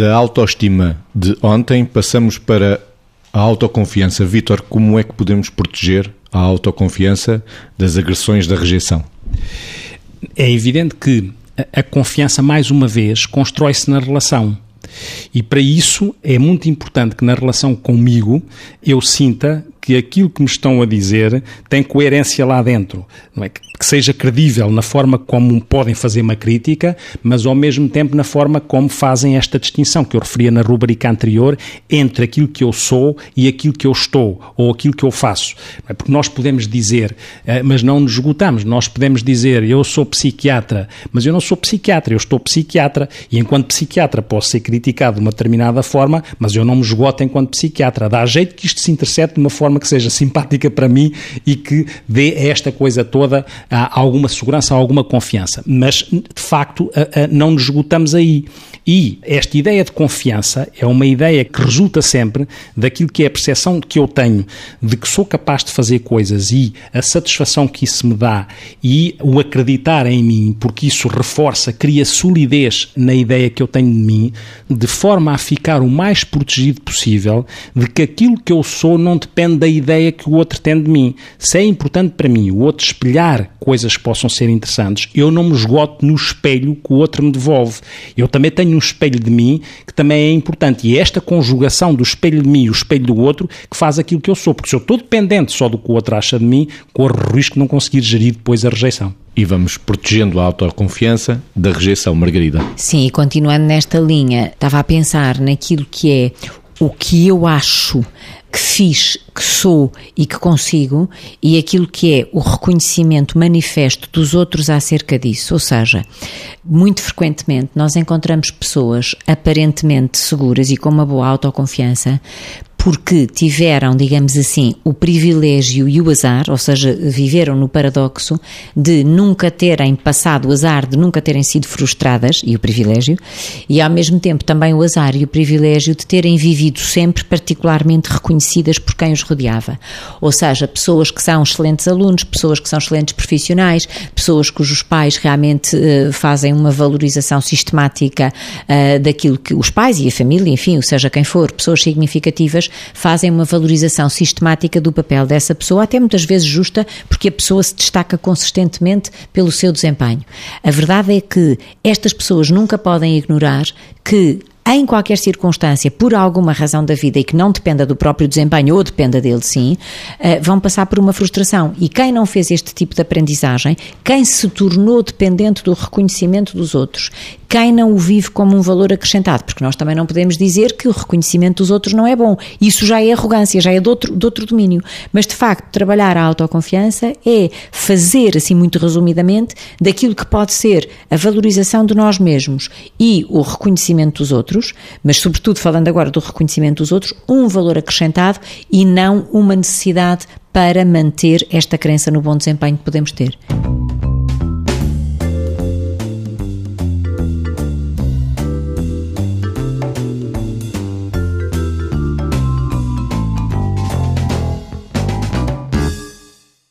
Da autoestima de ontem passamos para a autoconfiança. Vítor, como é que podemos proteger a autoconfiança das agressões da rejeição? É evidente que a confiança, mais uma vez, constrói-se na relação. E para isso é muito importante que na relação comigo eu sinta que aquilo que me estão a dizer tem coerência lá dentro. Não é? Que seja credível na forma como podem fazer uma crítica, mas ao mesmo tempo na forma como fazem esta distinção que eu referia na rubrica anterior entre aquilo que eu sou e aquilo que eu estou, ou aquilo que eu faço. É? Porque nós podemos dizer, eh, mas não nos esgotamos, nós podemos dizer eu sou psiquiatra, mas eu não sou psiquiatra, eu estou psiquiatra, e enquanto psiquiatra posso ser criticado de uma determinada forma, mas eu não me esgoto enquanto psiquiatra. Dá jeito que isto se intercete de uma forma que seja simpática para mim e que dê a esta coisa toda alguma segurança, alguma confiança. Mas, de facto, não nos esgotamos aí. E esta ideia de confiança é uma ideia que resulta sempre daquilo que é a percepção que eu tenho de que sou capaz de fazer coisas e a satisfação que isso me dá e o acreditar em mim, porque isso reforça, cria solidez na ideia que eu tenho de mim, de forma a ficar o mais protegido possível de que aquilo que eu sou não depende da ideia que o outro tem de mim. Se é importante para mim o outro espelhar coisas que possam ser interessantes, eu não me esgoto no espelho que o outro me devolve. Eu também tenho um espelho de mim que também é importante. E é esta conjugação do espelho de mim e o espelho do outro que faz aquilo que eu sou. Porque se eu estou dependente só do que o outro acha de mim, corro o risco de não conseguir gerir depois a rejeição. E vamos protegendo a autoconfiança da rejeição, Margarida. Sim, e continuando nesta linha, estava a pensar naquilo que é o que eu acho que fiz, que sou e que consigo, e aquilo que é o reconhecimento manifesto dos outros acerca disso. Ou seja, muito frequentemente nós encontramos pessoas aparentemente seguras e com uma boa autoconfiança, porque tiveram, digamos assim, o privilégio e o azar, ou seja, viveram no paradoxo de nunca terem passado o azar, de nunca terem sido frustradas, e o privilégio, e ao mesmo tempo também o azar e o privilégio de terem vivido sempre particularmente reconhecidas por quem os rodeava. Ou seja, pessoas que são excelentes alunos, pessoas que são excelentes profissionais, pessoas cujos pais realmente uh, fazem uma valorização sistemática uh, daquilo que os pais e a família, enfim, ou seja, quem for, pessoas significativas, fazem uma valorização sistemática do papel dessa pessoa, até muitas vezes justa, porque a pessoa se destaca consistentemente pelo seu desempenho. A verdade é que estas pessoas nunca podem ignorar que em qualquer circunstância, por alguma razão da vida e que não dependa do próprio desempenho ou dependa dele sim, eh, vão passar por uma frustração. E quem não fez este tipo de aprendizagem, quem se tornou dependente do reconhecimento dos outros, quem não o vive como um valor acrescentado, porque nós também não podemos dizer que o reconhecimento dos outros não é bom. Isso já é arrogância, já é de outro, de outro domínio. Mas, de facto, trabalhar a autoconfiança é fazer, assim muito resumidamente, daquilo que pode ser a valorização de nós mesmos e o reconhecimento dos outros, mas, sobretudo, falando agora do reconhecimento dos outros, um valor acrescentado e não uma necessidade para manter esta crença no bom desempenho que podemos ter.